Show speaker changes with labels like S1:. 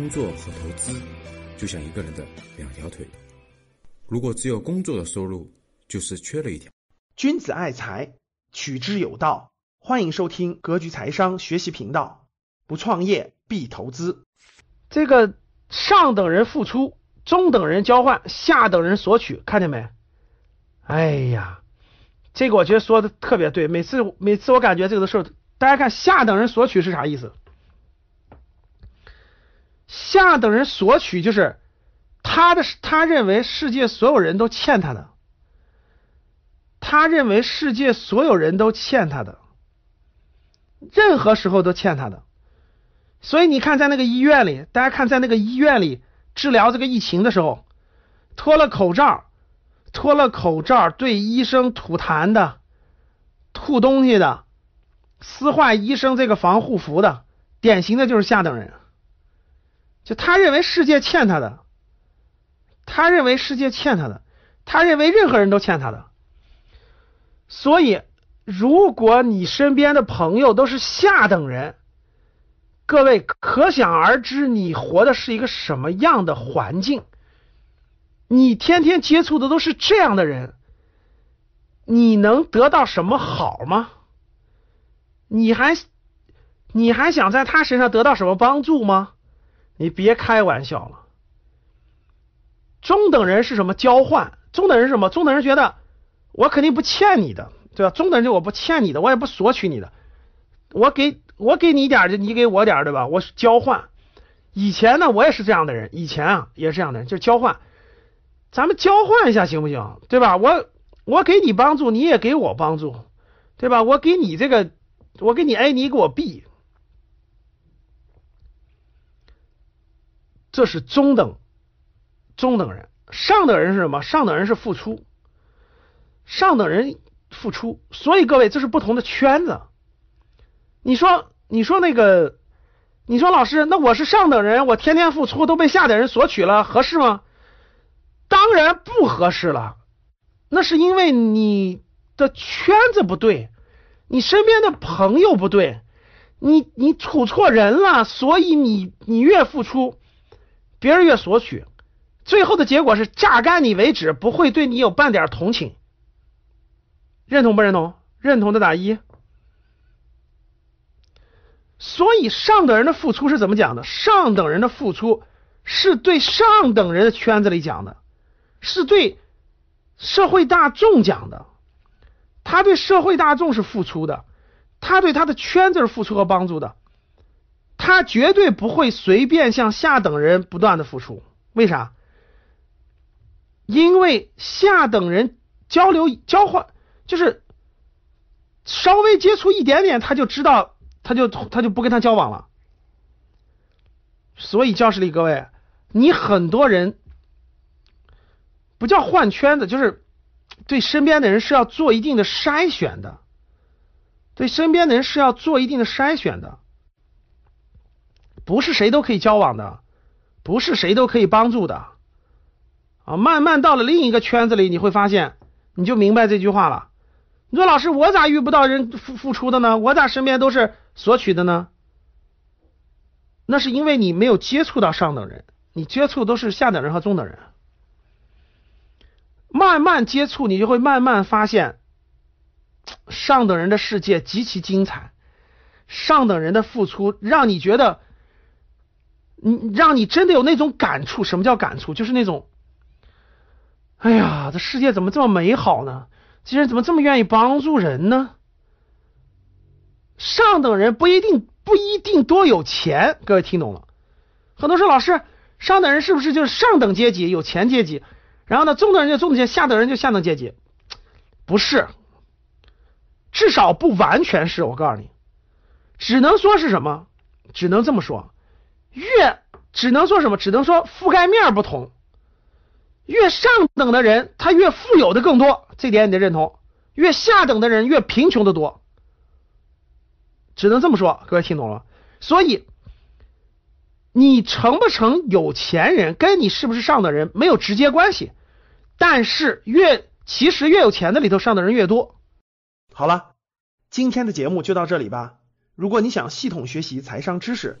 S1: 工作和投资就像一个人的两条腿，如果只有工作的收入，就是缺了一条。
S2: 君子爱财，取之有道。欢迎收听格局财商学习频道。不创业必投资。这个上等人付出，中等人交换，下等人索取，看见没？哎呀，这个我觉得说的特别对。每次每次我感觉这个的时候，大家看下等人索取是啥意思？下等人索取就是他的他认为世界所有人都欠他的，他认为世界所有人都欠他的，任何时候都欠他的。所以你看，在那个医院里，大家看，在那个医院里治疗这个疫情的时候，脱了口罩，脱了口罩对医生吐痰的、吐东西的、撕坏医生这个防护服的，典型的就是下等人。就他认为世界欠他的，他认为世界欠他的，他认为任何人都欠他的。所以，如果你身边的朋友都是下等人，各位可想而知，你活的是一个什么样的环境？你天天接触的都是这样的人，你能得到什么好吗？你还你还想在他身上得到什么帮助吗？你别开玩笑了。中等人是什么交换？中等人是什么？中等人觉得我肯定不欠你的，对吧？中等人就我不欠你的，我也不索取你的，我给。我给你点，就你给我点，对吧？我是交换。以前呢，我也是这样的人。以前啊，也是这样的人，就交换。咱们交换一下行不行？对吧？我我给你帮助，你也给我帮助，对吧？我给你这个，我给你 A，你给我 B。这是中等中等人。上等人是什么？上等人是付出。上等人付出，所以各位，这是不同的圈子。你说，你说那个，你说老师，那我是上等人，我天天付出都被下等人索取了，合适吗？当然不合适了，那是因为你的圈子不对，你身边的朋友不对，你你处错人了，所以你你越付出，别人越索取，最后的结果是榨干你为止，不会对你有半点同情。认同不认同？认同的打一。所以上等人的付出是怎么讲的？上等人的付出是对上等人的圈子里讲的，是对社会大众讲的。他对社会大众是付出的，他对他的圈子是付出和帮助的，他绝对不会随便向下等人不断的付出。为啥？因为下等人交流交换就是稍微接触一点点，他就知道。他就他就不跟他交往了，所以教室里各位，你很多人不叫换圈子，就是对身边的人是要做一定的筛选的，对身边的人是要做一定的筛选的，不是谁都可以交往的，不是谁都可以帮助的啊。慢慢到了另一个圈子里，你会发现，你就明白这句话了。你说老师，我咋遇不到人付付出的呢？我咋身边都是？索取的呢？那是因为你没有接触到上等人，你接触都是下等人和中等人。慢慢接触，你就会慢慢发现，上等人的世界极其精彩。上等人的付出让你觉得，你让你真的有那种感触。什么叫感触？就是那种，哎呀，这世界怎么这么美好呢？这些人怎么这么愿意帮助人呢？上等人不一定不一定多有钱，各位听懂了？很多说老师，上等人是不是就是上等阶级有钱阶级？然后呢，中等人就中等阶级，下等人就下等阶级？不是，至少不完全是我告诉你，只能说是什么？只能这么说，越只能说什么？只能说覆盖面不同，越上等的人他越富有的更多，这点你得认同；越下等的人越贫穷的多。只能这么说，各位听懂了？所以，你成不成有钱人，跟你是不是上等人没有直接关系。但是，越其实越有钱的里头上的人越多。好了，今天的节目就到这里吧。如果你想系统学习财商知识，